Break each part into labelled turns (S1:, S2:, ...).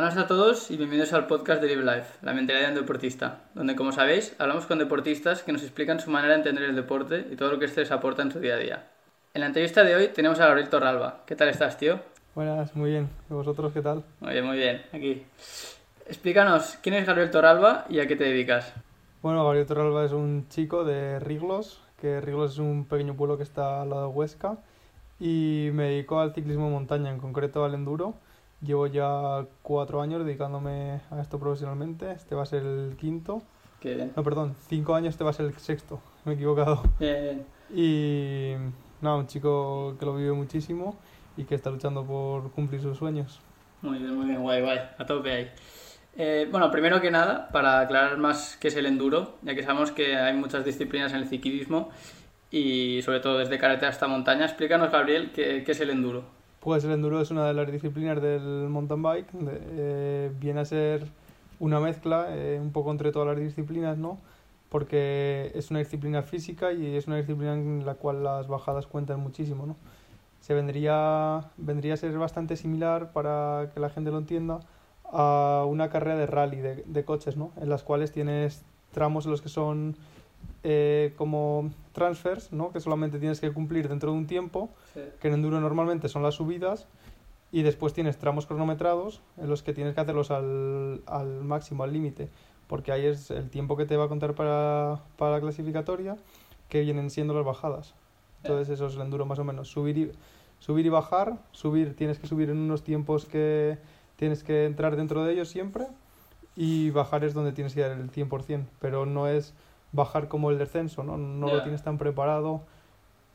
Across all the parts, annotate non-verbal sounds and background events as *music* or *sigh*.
S1: Buenas a todos y bienvenidos al podcast de Live Life, la mentalidad de un deportista, donde como sabéis hablamos con deportistas que nos explican su manera de entender el deporte y todo lo que este les aporta en su día a día. En la entrevista de hoy tenemos a Gabriel Torralba. ¿Qué tal estás, tío?
S2: Buenas, muy bien. ¿Y vosotros qué tal?
S1: Muy bien, muy bien. Aquí. Explícanos, ¿quién es Gabriel Torralba y a qué te dedicas?
S2: Bueno, Gabriel Torralba es un chico de Riglos, que Riglos es un pequeño pueblo que está al lado de Huesca, y me dedico al ciclismo de montaña, en concreto al enduro. Llevo ya cuatro años dedicándome a esto profesionalmente. Este va a ser el quinto.
S1: Qué bien.
S2: No, perdón, cinco años, este va a ser el sexto. *laughs* Me he equivocado.
S1: Bien.
S2: Y nada, un chico que lo vive muchísimo y que está luchando por cumplir sus sueños.
S1: Muy bien, muy bien, guay, guay. A tope ahí. Eh, bueno, primero que nada, para aclarar más qué es el enduro, ya que sabemos que hay muchas disciplinas en el ciclismo y sobre todo desde carretera hasta montaña, explícanos, Gabriel, qué, qué es el enduro.
S2: Pues el enduro es una de las disciplinas del mountain bike. de- eh, viene a ser una mezcla eh, un poco entre todas las disciplinas, ¿no? Porque es una disciplina física y es una disciplina en la cual las bajadas cuentan muchísimo, ¿no? Se vendría, vendría a ser bastante similar, para que la gente lo entienda, a una carrera de rally de, coches, ¿no? En las cuales tienes tramos en los que son eh, como transfers, ¿no? Que solamente tienes que cumplir dentro de un tiempo que en enduro normalmente son las subidas y después tienes tramos cronometrados en los que tienes que hacerlos al, al máximo, al límite, porque ahí es el tiempo que te va a contar para, para la clasificatoria, que vienen siendo las bajadas. Entonces eso es el enduro más o menos, subir y, subir y bajar, subir tienes que subir en unos tiempos que tienes que entrar dentro de ellos siempre y bajar es donde tienes que dar el 100%, pero no es bajar como el descenso, no, no lo tienes tan preparado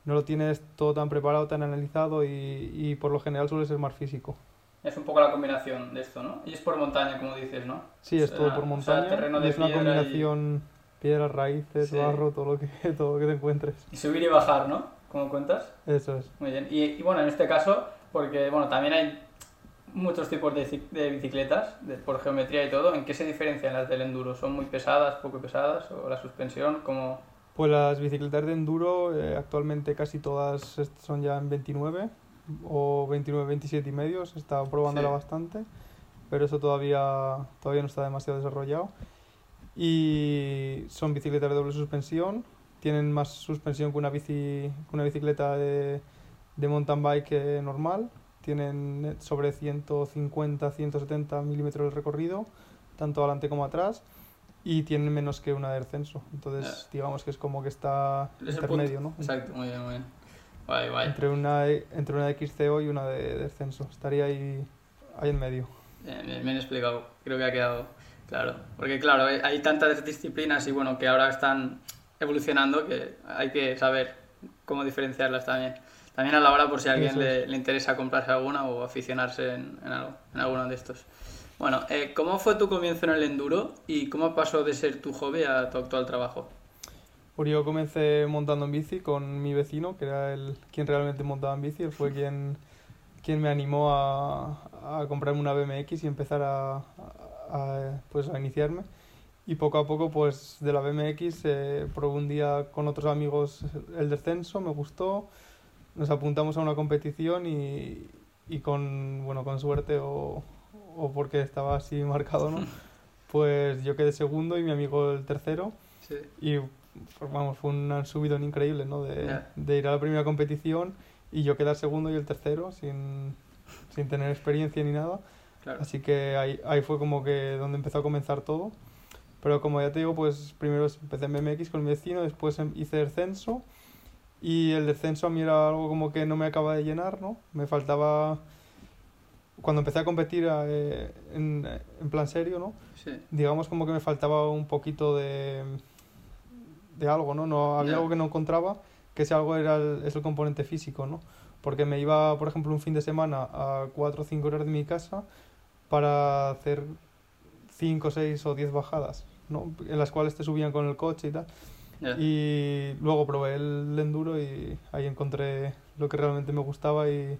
S2: no lo tienes todo tan preparado, tan analizado y, y por lo general suele ser más físico.
S1: Es un poco la combinación de esto, ¿no? Y es por montaña, como dices, ¿no?
S2: Sí, es
S1: O
S2: todo por
S1: o sea,
S2: montaña
S1: terreno
S2: y es una
S1: piedra y-
S2: combinación piedras, raíces,
S1: Sí.
S2: barro, todo lo que *laughs* todo lo que te encuentres.
S1: Y subir y bajar, ¿no? Como cuentas.
S2: Eso es.
S1: Muy bien. Y, y bueno, en este caso, porque bueno, también hay muchos tipos de, de bicicletas, de- por geometría y todo, ¿en qué se diferencian las del enduro? ¿Son muy pesadas, poco pesadas? ¿O la suspensión? como
S2: Pues las bicicletas de enduro eh, actualmente casi todas son ya en 29 o 29, 27 y medio, se está probándola
S1: Sí.
S2: bastante, pero eso todavía, todavía no está demasiado desarrollado. Y son bicicletas de doble suspensión, tienen más suspensión que una, bici, que una bicicleta de, de mountain bike normal, tienen sobre 150, 170 milímetros de recorrido, tanto adelante como atrás, y tienen menos que una de descenso. Entonces, digamos que es como que está
S1: Es
S2: intermedio. ¿no?
S1: Exacto, muy bien, muy bien. Guay, guay.
S2: Entre una, entre una de XCO y una de descenso. Estaría ahí, ahí en medio.
S1: Bien, bien, bien explicado. Creo que ha quedado claro. Porque claro, hay- hay tantas disciplinas y bueno, que ahora están evolucionando que hay que saber cómo diferenciarlas también. También a la hora por si a alguien le, le interesa comprarse alguna o aficionarse en, en algo, en alguno de estos. Bueno, eh, ¿cómo fue tu comienzo en el enduro y cómo pasó de ser tu hobby a tu actual trabajo?
S2: Pues yo comencé montando en bici con mi vecino, que era el quien realmente montaba en bici. Él fue quien, quien me animó a, a comprarme una BMX y empezar a, a, pues, a iniciarme. Y poco a poco, pues de la BMX, eh, probé un día con otros amigos el descenso, me gustó. Nos apuntamos a una competición y, y con, bueno, con suerte o, o porque estaba así marcado, ¿no? *laughs* Pues yo quedé segundo y mi amigo el tercero.
S1: Sí.
S2: Y pues, vamos, fue un subidón increíble, ¿no? De,
S1: Ya.
S2: de ir a la primera competición y yo quedar segundo y el tercero sin, sin tener experiencia ni nada.
S1: Claro.
S2: Así que ahí, ahí fue como que donde empezó a comenzar todo. Pero como ya te digo, pues primero empecé en BMX con mi vecino, después em- hice descenso. Y el descenso a mí era algo como que no me acaba de llenar, ¿no? Me faltaba... Cuando empecé a competir eh, en, en plan serio, ¿no?
S1: Sí.
S2: digamos como que me faltaba un poquito de, de algo, ¿no? no había
S1: Ya.
S2: algo que no encontraba, que ese algo era el, es el componente físico, ¿no? Porque me iba, por ejemplo, un fin de semana a 4 o 5 horas de mi casa para hacer 5, 6 o 10 bajadas, ¿no? En las cuales te subían con el coche y tal.
S1: Ya.
S2: Y luego probé el enduro y ahí encontré lo que realmente me gustaba y,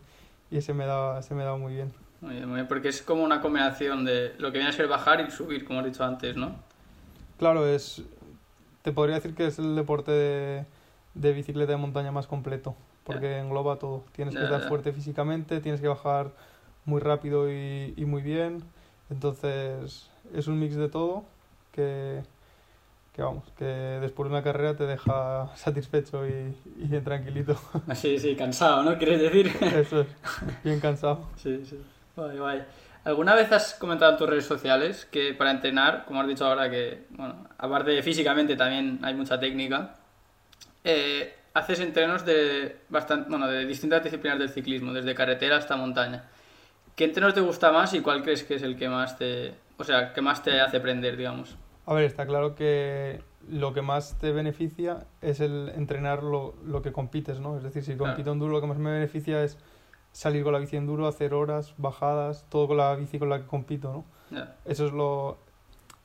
S2: y se me daba, se me daba muy bien.
S1: Muy bien, muy bien, porque es como una combinación de lo que viene a ser bajar y subir, como has dicho antes, ¿no?
S2: Claro, es. Te podría decir que es el deporte de, de bicicleta de montaña más completo, porque engloba todo. Tienes que
S1: Ya,
S2: estar fuerte físicamente, tienes que bajar muy rápido y, y muy bien, Entonces, es un mix de todo que, que vamos, que después de una carrera te deja *laughs* satisfecho y, y tranquilito. *laughs*
S1: Sí, sí, cansado, ¿no? ¿Quieres decir? *laughs*
S2: Eso es, bien cansado.
S1: Sí, sí. Vale, vale. ¿Alguna vez has comentado en tus redes sociales que para entrenar, como has dicho ahora, que, bueno, aparte de físicamente también hay mucha técnica, eh, haces entrenos de, bastante, bueno, de distintas disciplinas del ciclismo, desde carretera hasta montaña. ¿Qué entreno te gusta más y cuál crees que es el que más te, o sea, que más te hace aprender, digamos?
S2: A ver, está claro que lo que más te beneficia es el entrenar lo, lo que compites, ¿no? Es decir, si compito
S1: Claro.
S2: en duro, lo que más me beneficia es salir con la bici en duro, hacer horas, bajadas, todo con la bici con la que compito, ¿no?
S1: Ya,
S2: Eso es lo.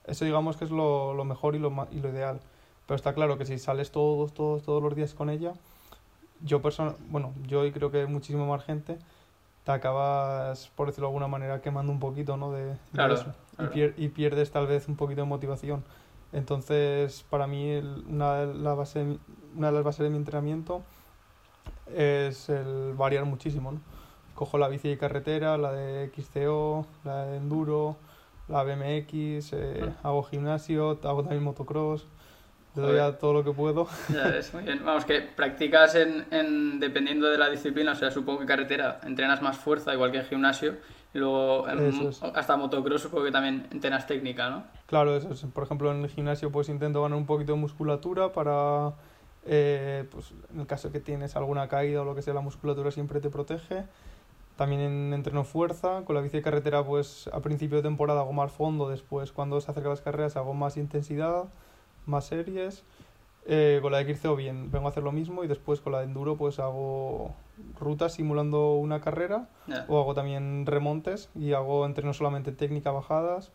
S2: Eso digamos que es lo, lo mejor y lo, y lo ideal. Pero está claro que si sales todos, todos, todos los días con ella, yo persona, bueno, yo y creo que muchísima más gente, te acabas, por decirlo de alguna manera, quemando un poquito, ¿no? De, de
S1: Claro,
S2: eso.
S1: claro.
S2: Y, pier- y pierdes tal vez un poquito de motivación. Entonces, para mí, el- una, de la base de mi- una de las bases de mi entrenamiento es el variar muchísimo, ¿no? Cojo la bici de carretera, la de XCO, la de enduro, la BMX, eh,
S1: Ah.
S2: hago gimnasio, hago también motocross, le doy a todo lo que puedo. *laughs*
S1: ya ves, muy bien. Vamos, que practicas en, en, dependiendo de la disciplina, o sea, supongo que carretera entrenas más fuerza, igual que en gimnasio, y luego
S2: es.
S1: hasta motocross supongo que también entrenas técnica, ¿no?
S2: Claro, eso es. Por ejemplo, en el gimnasio pues intento ganar un poquito de musculatura para, eh, pues en el caso que tienes alguna caída o lo que sea, la musculatura siempre te protege. También en entreno fuerza, con la bici de carretera pues a principio de temporada hago más fondo, después cuando se acercan las carreras hago más intensidad, más series. Eh, con la de XCO bien, vengo a hacer lo mismo y después con la de enduro pues hago rutas simulando una carrera
S1: Ya.
S2: o hago también remontes y hago entreno solamente técnica, bajadas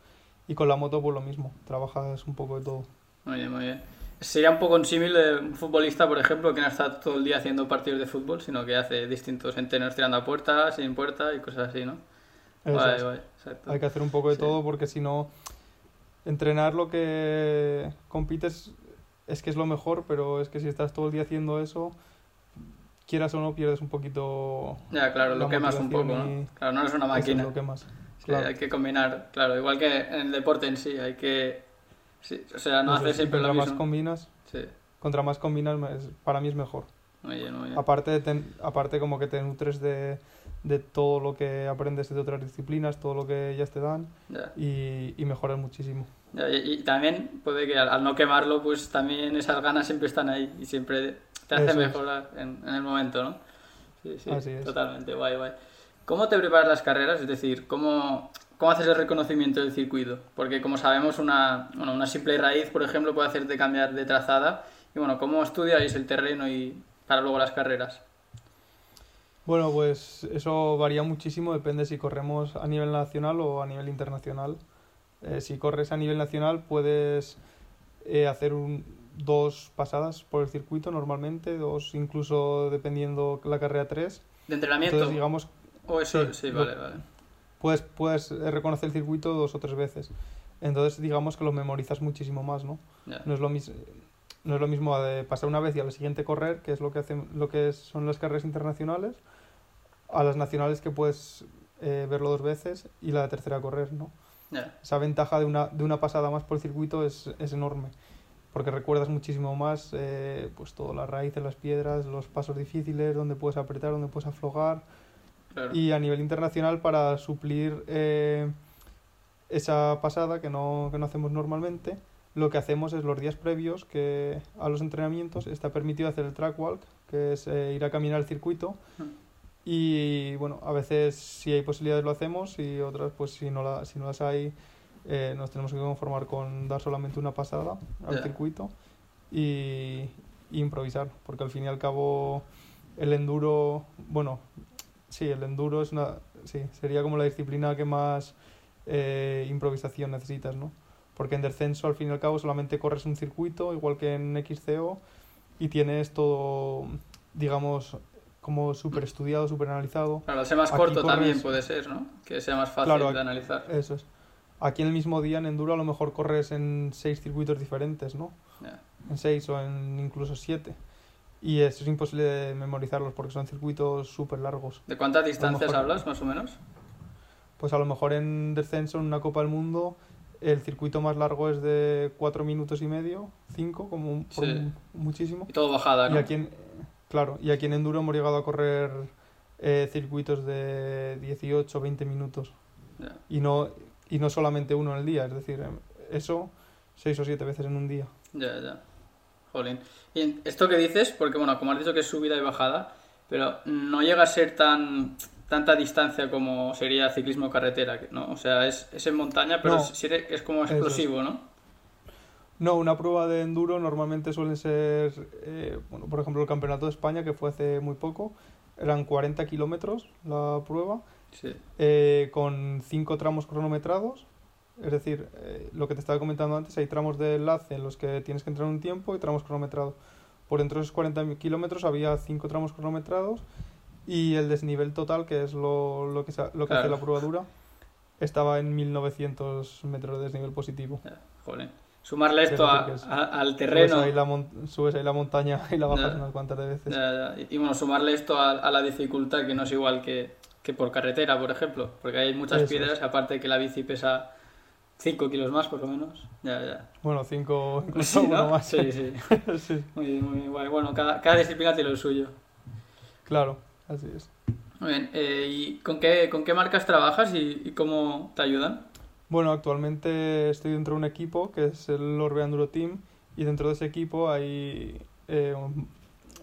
S2: y con la moto pues lo mismo, trabajas un poco de todo.
S1: Muy bien, muy bien. Sería un poco un símil de un futbolista, por ejemplo, que no está todo el día haciendo partidos de fútbol, sino que hace distintos entrenos tirando a puerta, sin puerta y cosas así, ¿no? Vale, vale, exacto.
S2: Hay que hacer un poco de
S1: Sí.
S2: todo porque si no, entrenar lo que compites es que es lo mejor, pero es que si estás todo el día haciendo eso, quieras o no, pierdes un poquito...
S1: Ya, claro, lo quemas un poco, ¿no?
S2: y-
S1: Claro, no eres una
S2: eso es
S1: máquina.
S2: lo que más.
S1: Sí,
S2: claro.
S1: hay que combinar, claro, igual que en el deporte en sí, hay que... sí, o sea, no
S2: Eso
S1: hacer
S2: es, y
S1: siempre lo
S2: contra más
S1: mismo.
S2: combinas,
S1: Sí,
S2: contra más combinas, es- para mí es mejor.
S1: muy bien, muy bien.
S2: Aparte, de ten- aparte como que te nutres de, de todo lo que aprendes de otras disciplinas, todo lo que ellas te dan
S1: Ya.
S2: y, y mejoras muchísimo.
S1: Ya, y, y también puede que al, al no quemarlo, pues también esas ganas siempre están ahí y siempre te hace
S2: Eso es.
S1: mejorar en, en el momento, ¿no? Sí, sí,
S2: Así es.
S1: totalmente, guay, guay. ¿Cómo te preparas las carreras? Es decir, ¿cómo, cómo haces el reconocimiento del circuito? Porque como sabemos, una, bueno, una simple raíz, por ejemplo, puede hacerte cambiar de trazada. Y bueno, ¿cómo estudiáis el terreno y para luego las carreras?
S2: Bueno, pues eso varía muchísimo, depende si corremos a nivel nacional o a nivel internacional. Eh, si corres a nivel nacional puedes eh, hacer un, dos pasadas por el circuito normalmente, dos incluso dependiendo la carrera tres.
S1: ¿De entrenamiento?
S2: Entonces digamos,
S1: ¿O eso?
S2: sí,
S1: Sí,
S2: lo-
S1: vale, vale.
S2: puedes, puedes eh, reconocer el circuito dos o tres veces. Entonces digamos que lo memorizas muchísimo más, ¿no? No es lo mismo, no es lo mismo de pasar una vez y a la siguiente correr, que es lo que hacen, lo que son las carreras internacionales, a las nacionales que puedes eh, verlo dos veces y la tercera correr, ¿no? Esa ventaja de una, de una pasada más por el circuito es, es enorme, porque recuerdas muchísimo más eh, pues todo, las raíces, las piedras, los pasos difíciles, donde puedes apretar, donde puedes aflojar,
S1: Claro.
S2: y a nivel internacional para suplir eh, esa pasada que no, que no hacemos normalmente, lo que hacemos es los días previos que a los entrenamientos está permitido hacer el track walk, que es eh, ir a caminar el circuito. Y bueno, a veces si hay posibilidades lo hacemos y otras pues si no, la, si no las hay eh, nos tenemos que conformar con dar solamente una pasada al
S1: Ya.
S2: circuito y, y improvisar, porque al fin y al cabo el enduro, bueno, sí, el enduro es una, sí, sería como la disciplina que más eh, improvisación necesitas, ¿no? Porque en descenso al fin y al cabo solamente corres un circuito, igual que en XCO, y tienes todo, digamos, como súper estudiado, súper analizado.
S1: Claro, ser más
S2: Aquí
S1: corto también
S2: corres-
S1: puede ser, ¿no? Que sea más fácil
S2: Claro,
S1: de analizar.
S2: Eso es. Aquí en el mismo día en enduro a lo mejor corres en seis circuitos diferentes, ¿no?
S1: Ya.
S2: En seis o en incluso siete. Y eso es imposible de memorizarlos porque son circuitos súper largos.
S1: ¿De cuántas distancias
S2: mejor-
S1: hablas, más o menos?
S2: pues a lo mejor en descenso, en una Copa del Mundo, el circuito más largo es de 4 minutos y medio, 5, como un- por
S1: Sí.
S2: un- muchísimo.
S1: Y todo bajada, ¿no?
S2: Y aquí en, claro, y aquí en Enduro hemos llegado a correr eh, circuitos de 18 20 minutos. Y no, y no solamente uno en el día, es decir, em, eso 6 o 7 veces en un día.
S1: Ya, ya. Jolín. Y esto que dices, porque bueno, como has dicho que es subida y bajada, pero no llega a ser tan tanta distancia como sería ciclismo carretera, ¿no? O sea, es, es en montaña, pero
S2: No.
S1: es, es como
S2: Eso es.
S1: explosivo, ¿no?
S2: No, una prueba de enduro normalmente suele ser, eh, bueno, por ejemplo, el Campeonato de España, que fue hace muy poco, eran 40 kilómetros la prueba,
S1: Sí.
S2: eh, con 5 tramos cronometrados. Es decir, eh, lo que te estaba comentando antes, hay tramos de enlace en los que tienes que entrar un tiempo y tramos cronometrados. Por dentro de esos 40 kilómetros había 5 tramos cronometrados y el desnivel total, que es lo, lo que, lo que hace la prueba dura, estaba en 1900 metros de desnivel positivo.
S1: Jolín. Sumarle
S2: Es
S1: esto a-
S2: que es-
S1: a- al
S2: Subes
S1: terreno.
S2: ahí, la mon- subes ahí la montaña y la bajas
S1: Ya.
S2: unas cuantas de veces.
S1: Ya, ya. Y, bueno, sumarle esto a, a la dificultad que no es igual que, que por carretera, por ejemplo, porque hay muchas
S2: Eso
S1: piedras,
S2: es.
S1: aparte que la bici pesa 5 kilos más, por lo menos. Ya, ya.
S2: Bueno, cinco, incluso
S1: Sí,
S2: uno
S1: ¿no?
S2: más.
S1: Sí, sí. *laughs*
S2: Sí,
S1: Muy muy. Guay. Bueno, cada, cada disciplina tiene lo suyo.
S2: claro, así es.
S1: Muy bien. eh, ¿Y con qué, con qué marcas trabajas y, y cómo te ayudan?
S2: Bueno, actualmente estoy dentro de un equipo que es el Orbe Enduro Team y dentro de ese equipo hay eh,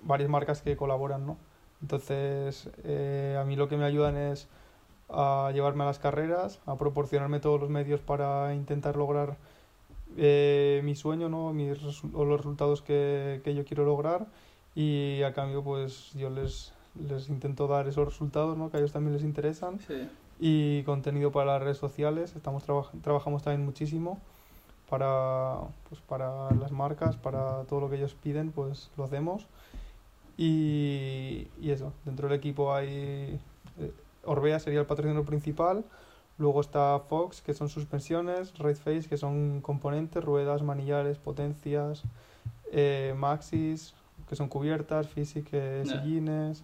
S2: varias marcas que colaboran, ¿no? Entonces, eh, a mí lo que me ayudan es a llevarme a las carreras, a proporcionarme todos los medios para intentar lograr eh, mi sueño, ¿no? Mis o los resultados que, que yo quiero lograr y a cambio pues yo les, les intento dar esos resultados, ¿no? Que a ellos también les interesan
S1: Sí.
S2: y contenido para las redes sociales. Estamos traba- trabajamos también muchísimo para, pues, para las marcas, para todo lo que ellos piden, pues lo hacemos. Y, y eso, dentro del equipo hay eh, Orbea sería el patrocinador principal, luego está Fox, que son suspensiones, Raceface, que son componentes, ruedas, manillares, potencias, eh, Maxis, que son cubiertas, Physic, eh, sillines,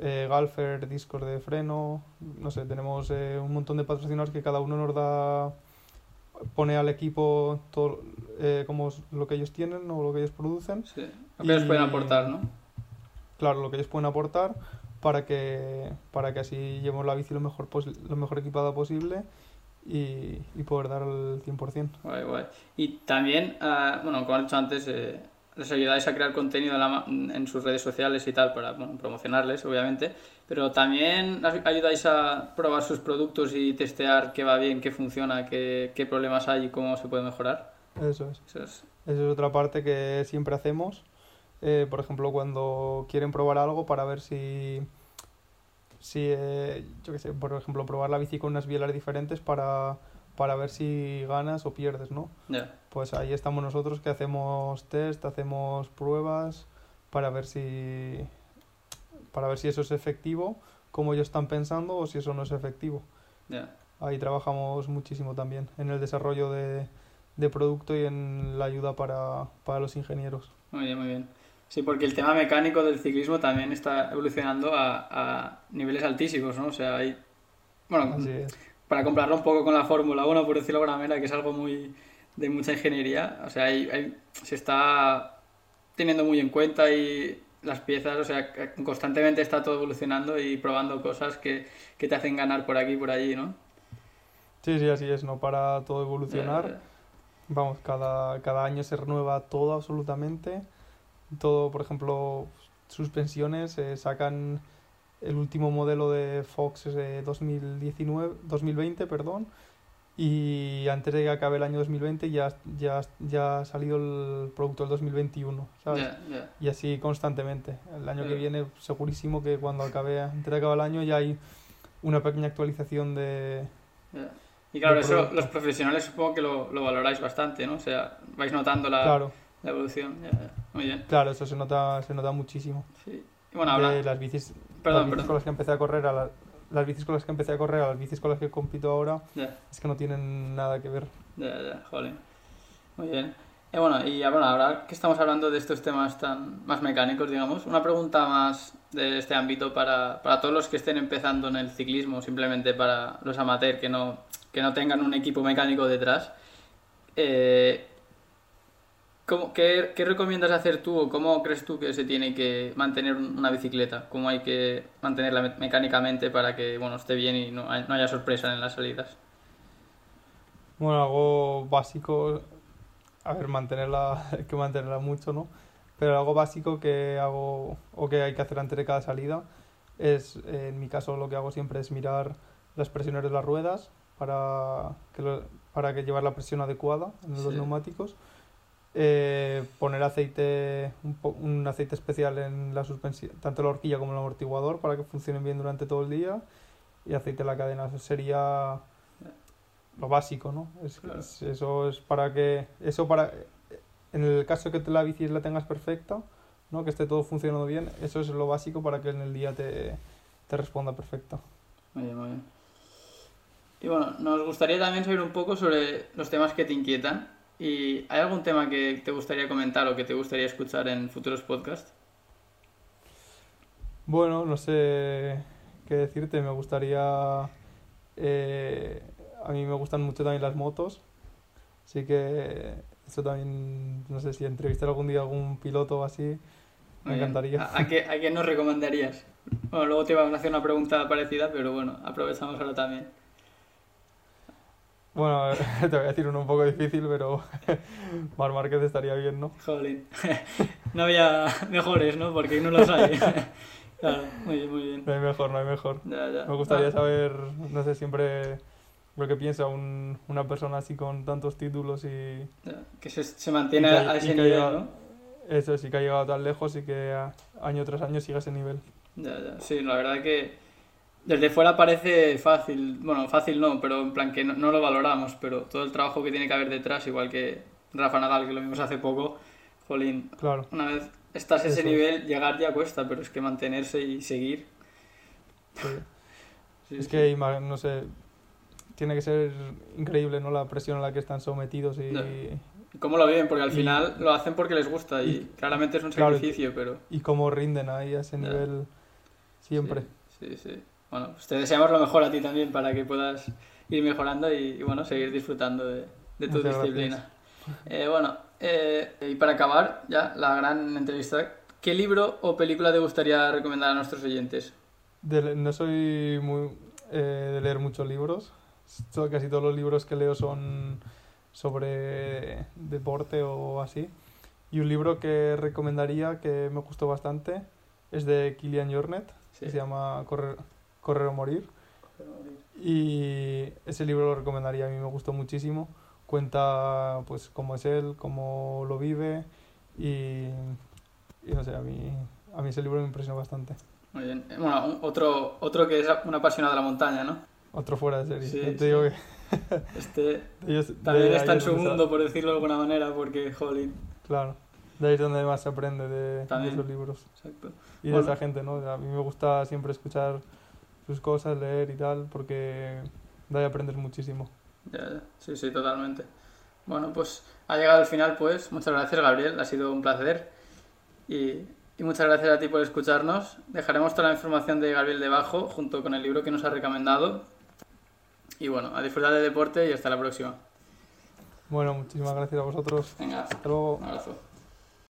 S2: eh, Galfer, discos de freno, no sé, tenemos eh, un montón de patrocinadores que cada uno nos da, pone al equipo todo eh, como lo que ellos tienen o lo que ellos producen,
S1: sí. Lo que ellos pueden aportar, ¿no?
S2: claro, lo que ellos pueden aportar para que, para que así llevemos la bici lo mejor, lo mejor equipada posible y, y poder dar el 100%.
S1: Guay, guay. Y también, ah, bueno, como has dicho antes, eh, les ayudáis a crear contenido en, la en sus redes sociales y tal para bueno, promocionarles, obviamente, pero también ayudáis a probar sus productos y testear qué va bien, qué funciona, qué, qué problemas hay y cómo se puede mejorar.
S2: Eso es.
S1: Eso es.
S2: Esa es otra parte que siempre hacemos. Eh, por ejemplo, cuando quieren probar algo para ver si, si eh, yo qué sé, por ejemplo, probar la bici con unas bielas diferentes para, para ver si ganas o pierdes, ¿no?
S1: Ya,
S2: Pues ahí estamos nosotros que hacemos test, hacemos pruebas para ver si para ver si eso es efectivo, como ellos están pensando o si eso no es efectivo.
S1: ya.
S2: Ahí trabajamos muchísimo también en el desarrollo de, de producto y en la ayuda para, para los ingenieros.
S1: Muy bien, muy bien. Sí, porque el tema mecánico del ciclismo también está evolucionando a, a niveles altísimos, ¿no? O sea, hay... Bueno,
S2: Así es.
S1: Para compararlo un poco con la Fórmula 1, por decirlo de alguna manera, que es algo muy de mucha ingeniería, o sea, hay- hay- se está teniendo muy en cuenta y las piezas, o sea, constantemente está todo evolucionando y probando cosas que, que te hacen ganar por aquí y por allí, ¿no?
S2: Sí, sí, así es, no para todo evolucionar.
S1: Eh,
S2: Vamos, cada, cada año se renueva todo absolutamente. Todo, por ejemplo, suspensiones, eh, sacan el último modelo de Fox eh, 2019, 2020, perdón, y antes de que acabe el año 2020 ya, ya, ya ha salido el producto del 2021, ¿sabes?
S1: ya, ya.
S2: Y así constantemente. El año que
S1: Claro.
S2: viene, segurísimo que cuando acabe, antes de acabar el año, ya hay una pequeña actualización de...
S1: Y claro,
S2: de
S1: eso los profesionales supongo que lo, lo valoráis bastante, ¿no? O sea, vais notando la,
S2: Claro,
S1: la evolución. Muy bien.
S2: claro, eso se nota, se nota muchísimo.
S1: Sí. Y bueno, habla...
S2: de las bicis,
S1: Perdón,
S2: las bicis
S1: perdón.
S2: con las que empecé a correr a la- las bicis con las que empecé a correr a las bicis con las que compito ahora es que no tienen nada que ver
S1: Ya, ya, joder. Muy bien. Y bueno, y ah, bueno, ahora que estamos hablando de estos temas tan más mecánicos, digamos, una pregunta más de este ámbito para, para todos los que estén empezando en el ciclismo, simplemente para los amateurs que no, que no tengan un equipo mecánico detrás. Eh, ¿cómo- qué, qué recomiendas hacer tú o cómo crees tú que se tiene que mantener un- una bicicleta? ¿Cómo hay que mantenerla me- mecánicamente para que bueno, esté bien y no, hay- no haya sorpresa en las salidas?
S2: Bueno, algo básico, a ver, mantenerla, *laughs* hay que mantenerla mucho, ¿no? Pero algo básico que hago o que hay que hacer antes de cada salida es, en mi caso, lo que hago siempre es mirar las presiones de las ruedas para que, lo- para que llevar la presión adecuada en los
S1: Sí.
S2: neumáticos. Eh, poner aceite, un, po- un aceite especial en la suspensión, tanto la horquilla como el amortiguador para que funcionen bien durante todo el día. Y aceite en la cadena, eso sería lo básico, ¿no? Es,
S1: Claro.
S2: es- eso es para que, eso para, en el caso que te la bici la tengas perfecta, ¿no? Que esté todo funcionando bien, eso es lo básico para que en el día te, te responda perfecto.
S1: Muy bien, muy bien. Y bueno, nos gustaría también saber un poco sobre los temas que te inquietan. ¿Y hay algún tema que te gustaría comentar o que te gustaría escuchar en futuros podcasts?
S2: Bueno, no sé qué decirte, me gustaría, eh, a mí me gustan mucho también las motos, así que eso también, no sé si entrevistar algún día a algún piloto o así, me encantaría.
S1: ¿A, a qué, ¿A qué nos recomendarías? Bueno, luego te iba a hacer una pregunta parecida, pero bueno, aprovechamos ahora también.
S2: Bueno, *laughs* te voy a decir uno un poco difícil, pero *laughs* Mar Márquez estaría bien, ¿no?
S1: Jolín. *laughs* No había mejores, ¿no? Porque no los hay. Claro, muy bien, muy bien.
S2: No hay mejor, no hay mejor.
S1: Ya, ya.
S2: Me gustaría
S1: Ah,
S2: saber, no sé, siempre lo que piensa un- una persona así con tantos títulos y
S1: Que se, se mantiene
S2: que-
S1: a ese nivel,
S2: haya-
S1: ¿no?
S2: eso sí que ha llegado tan lejos y que año tras año siga ese nivel.
S1: Ya, ya. Sí, la verdad que desde fuera parece fácil, bueno, fácil no, pero en plan que no, no lo valoramos, pero todo el trabajo que tiene que haber detrás, igual que Rafa Nadal, que lo vimos hace poco, jolín,
S2: Claro,
S1: una vez estás a ese
S2: Eso
S1: nivel, llegar ya cuesta, pero es que mantenerse y seguir.
S2: sí.
S1: sí,
S2: Es
S1: sí.
S2: que, no sé, tiene que ser increíble, ¿no? La presión a la que están sometidos y.
S1: ¿Y ¿Cómo lo viven? Porque al
S2: Y-
S1: final lo hacen porque les gusta y,
S2: y-
S1: claramente es un
S2: claro,
S1: sacrificio, pero...
S2: y cómo rinden ahí a ese nivel siempre.
S1: Sí, sí. Bueno, pues te deseamos lo mejor a ti también para que puedas ir mejorando y, y, bueno, seguir disfrutando de, de tu
S2: Muchas
S1: disciplina. Eh, bueno, eh, y para acabar ya la gran entrevista, ¿qué libro o película te gustaría recomendar a nuestros oyentes?
S2: De no soy muy eh, de leer muchos libros. Casi todos los libros que leo son sobre deporte o así. Y un libro que recomendaría que me gustó bastante es de Kilian Jornet,
S1: Sí.
S2: que se llama Correr, Correr o Morir. Y ese libro lo recomendaría, a mí me gustó muchísimo. Cuenta pues cómo es él, cómo lo vive y, y no sé, a mí, a mí ese libro me impresionó bastante.
S1: Muy bien. Bueno, otro, otro que es un apasionado de la montaña, ¿no?
S2: Otro fuera de serie.
S1: Sí,
S2: Yo te
S1: sí.
S2: digo que *laughs*
S1: Este *laughs*
S2: de ellos- de
S1: también está en su mundo, por decirlo de alguna manera, porque, jolín,
S2: Claro. De ahí es donde más se aprende de, de esos libros.
S1: exacto.
S2: Y de
S1: Bueno.
S2: esa gente, ¿no? A mí me gusta siempre escuchar sus cosas, leer y tal, porque de ahí aprendes muchísimo.
S1: Ya, ya. Sí, sí, totalmente. Bueno, pues ha llegado el final, pues. Muchas gracias, Gabriel. Ha sido un placer. Y, y muchas gracias a ti por escucharnos. Dejaremos toda la información de Gabriel debajo, junto con el libro que nos ha recomendado. Y bueno, a disfrutar de deporte y hasta la próxima.
S2: Bueno, muchísimas gracias a vosotros.
S1: Venga,
S2: Hasta luego.
S1: un abrazo.